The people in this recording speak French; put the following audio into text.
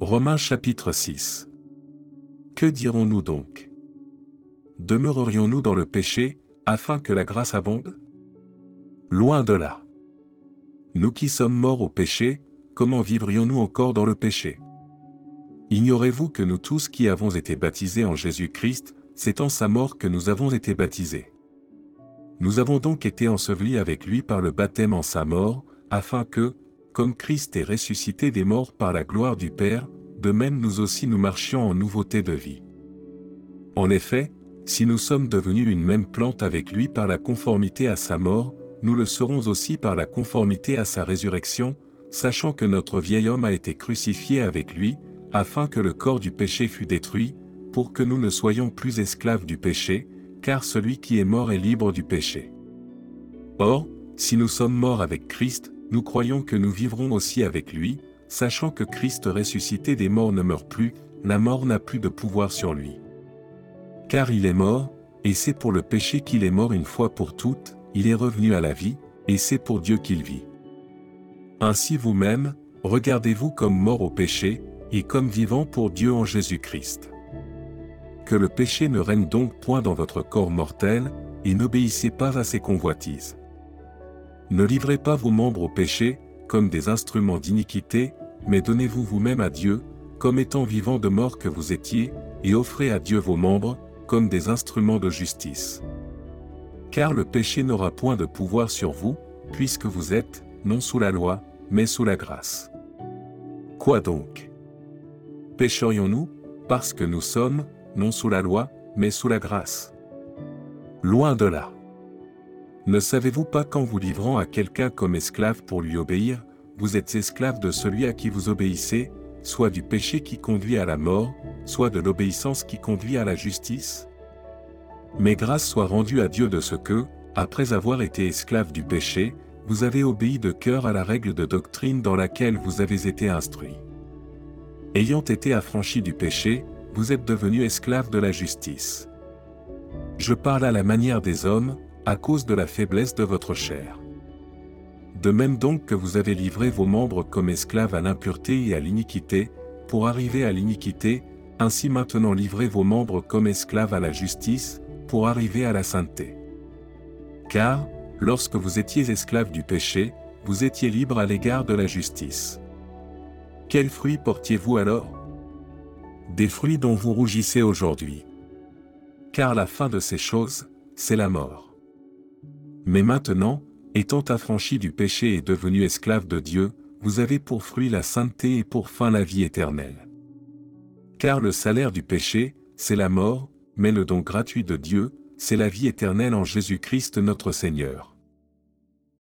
Romains chapitre 6. Que dirons-nous donc? Demeurerions-nous dans le péché, afin que la grâce abonde? Loin de là. Nous qui sommes morts au péché, comment vivrions-nous encore dans le péché? Ignorez-vous que nous tous qui avons été baptisés en Jésus-Christ, c'est en sa mort que nous avons été baptisés Nous avons donc été ensevelis avec lui par le baptême en sa mort, afin que, comme Christ est ressuscité des morts par la gloire du Père, de même nous aussi nous marchions en nouveauté de vie. En effet, si nous sommes devenus une même plante avec lui par la conformité à sa mort, nous le serons aussi par la conformité à sa résurrection, sachant que notre vieil homme a été crucifié avec lui, afin que le corps du péché fût détruit, pour que nous ne soyons plus esclaves du péché, car celui qui est mort est libre du péché. Or, si nous sommes morts avec Christ, nous croyons que nous vivrons aussi avec lui, sachant que Christ ressuscité des morts ne meurt plus, la mort n'a plus de pouvoir sur lui. Car il est mort, et c'est pour le péché qu'il est mort une fois pour toutes, il est revenu à la vie, et c'est pour Dieu qu'il vit. Ainsi vous-même, regardez-vous comme mort au péché, et comme vivant pour Dieu en Jésus-Christ. Que le péché ne règne donc point dans votre corps mortel, et n'obéissez pas à ses convoitises. Ne livrez pas vos membres au péché, comme des instruments d'iniquité, mais donnez-vous vous-même à Dieu, comme étant vivant de mort que vous étiez, et offrez à Dieu vos membres, comme des instruments de justice. Car le péché n'aura point de pouvoir sur vous, puisque vous êtes, non sous la loi, mais sous la grâce. Quoi donc? Pécherions-nous, parce que nous sommes, non sous la loi, mais sous la grâce? Loin de là. Ne savez-vous pas qu'en vous livrant à quelqu'un comme esclave pour lui obéir, vous êtes esclave de celui à qui vous obéissez, soit du péché qui conduit à la mort, soit de l'obéissance qui conduit à la justice? Mais grâce soit rendue à Dieu de ce que, après avoir été esclave du péché, vous avez obéi de cœur à la règle de doctrine dans laquelle vous avez été instruit. Ayant été affranchi du péché, vous êtes devenu esclave de la justice. Je parle à la manière des hommes, à cause de la faiblesse de votre chair. De même donc que vous avez livré vos membres comme esclaves à l'impureté et à l'iniquité, pour arriver à l'iniquité, ainsi maintenant livrez vos membres comme esclaves à la justice, pour arriver à la sainteté. Car, lorsque vous étiez esclaves du péché, vous étiez libres à l'égard de la justice. Quels fruits portiez-vous alors? Des fruits dont vous rougissez aujourd'hui. Car la fin de ces choses, c'est la mort. Mais maintenant, étant affranchi du péché et devenu esclave de Dieu, vous avez pour fruit la sainteté et pour fin la vie éternelle. Car le salaire du péché, c'est la mort, mais le don gratuit de Dieu, c'est la vie éternelle en Jésus-Christ notre Seigneur.